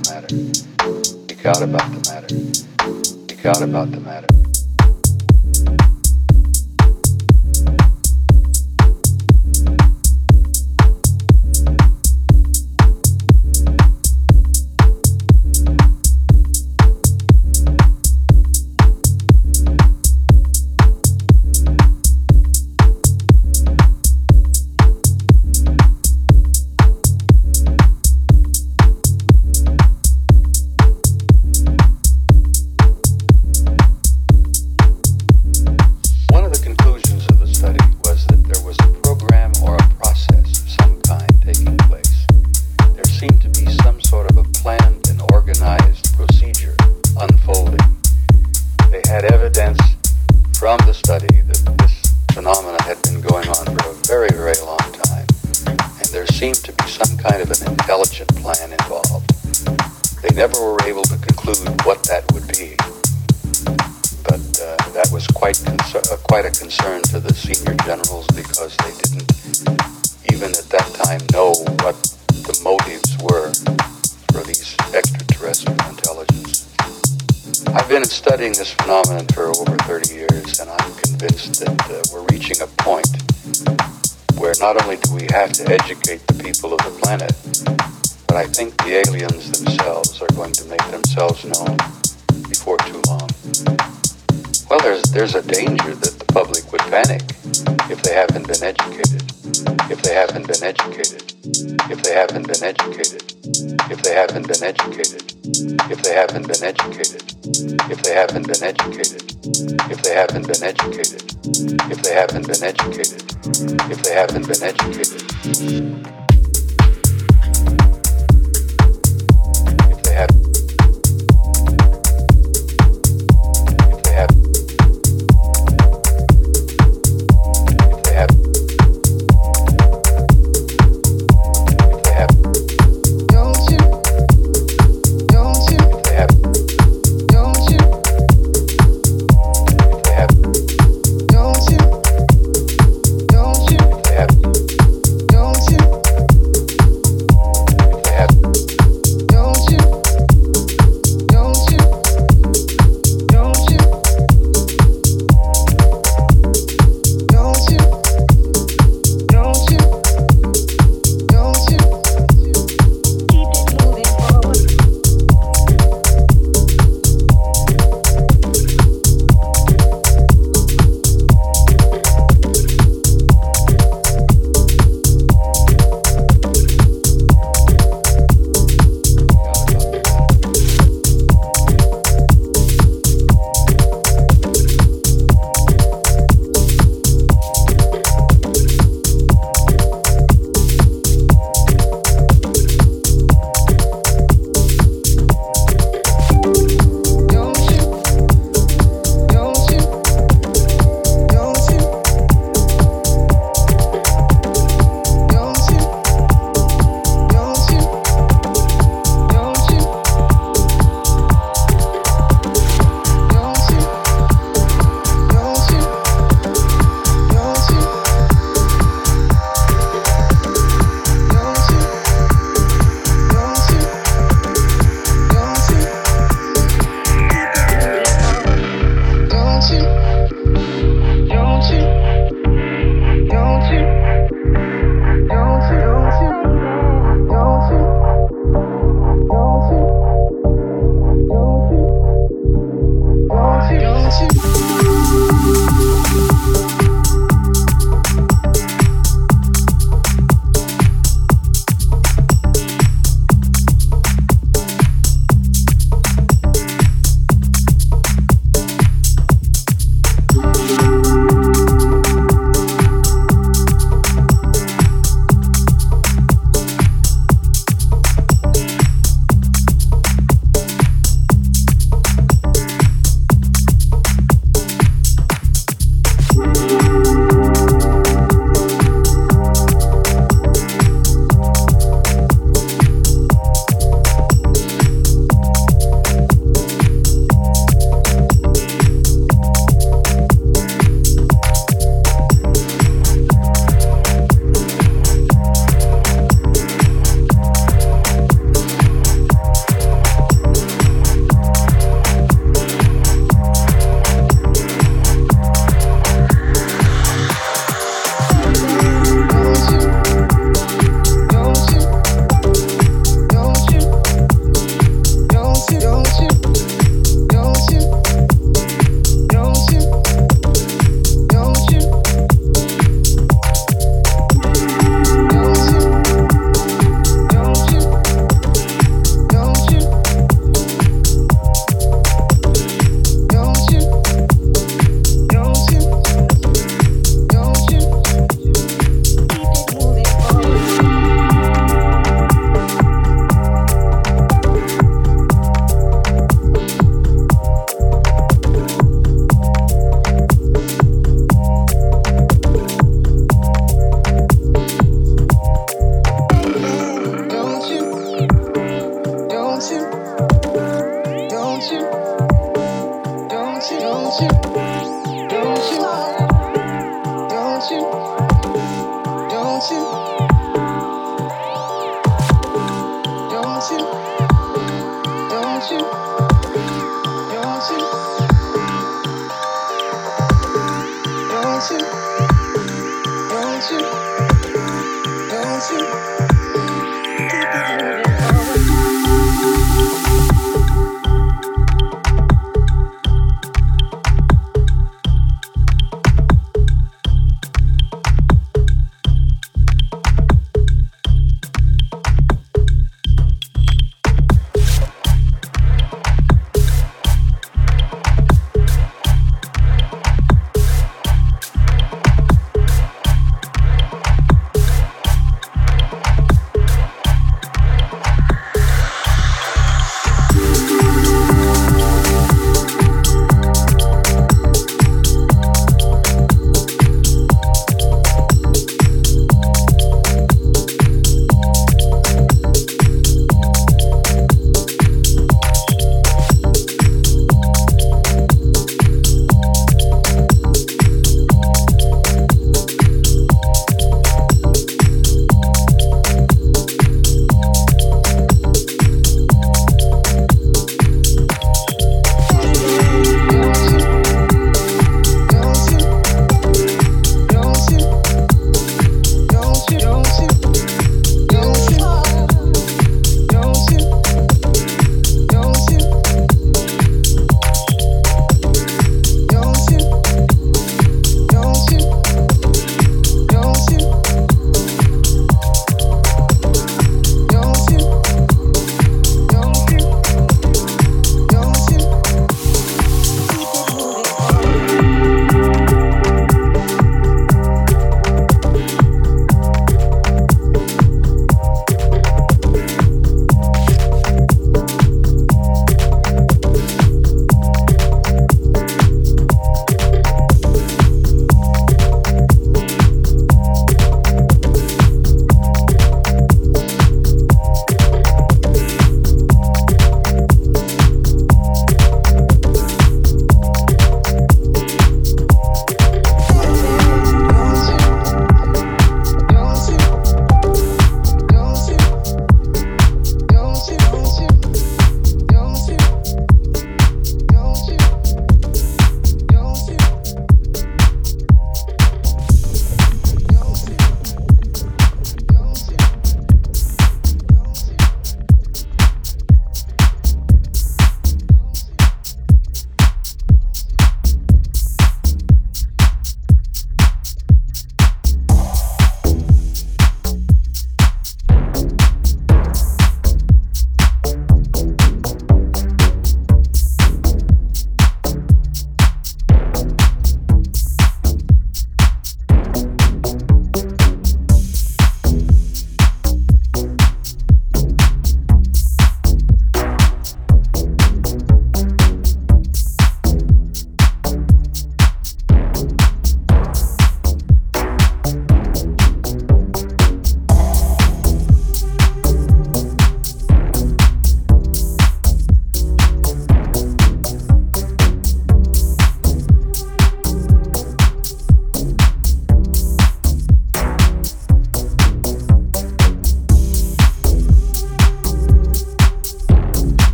about the matter. Speak out about the matter. Speak out about the matter. Have to educate the people of the planet, but I think the aliens themselves are going to make themselves known before too long. Well, there's there's a danger that the public would panic if they haven't been educated. If they haven't been educated. If they haven't been educated. If they haven't been educated. If they haven't been educated. Haven't been educated. If they haven't been educated. If they haven't been educated. If they haven't been educated.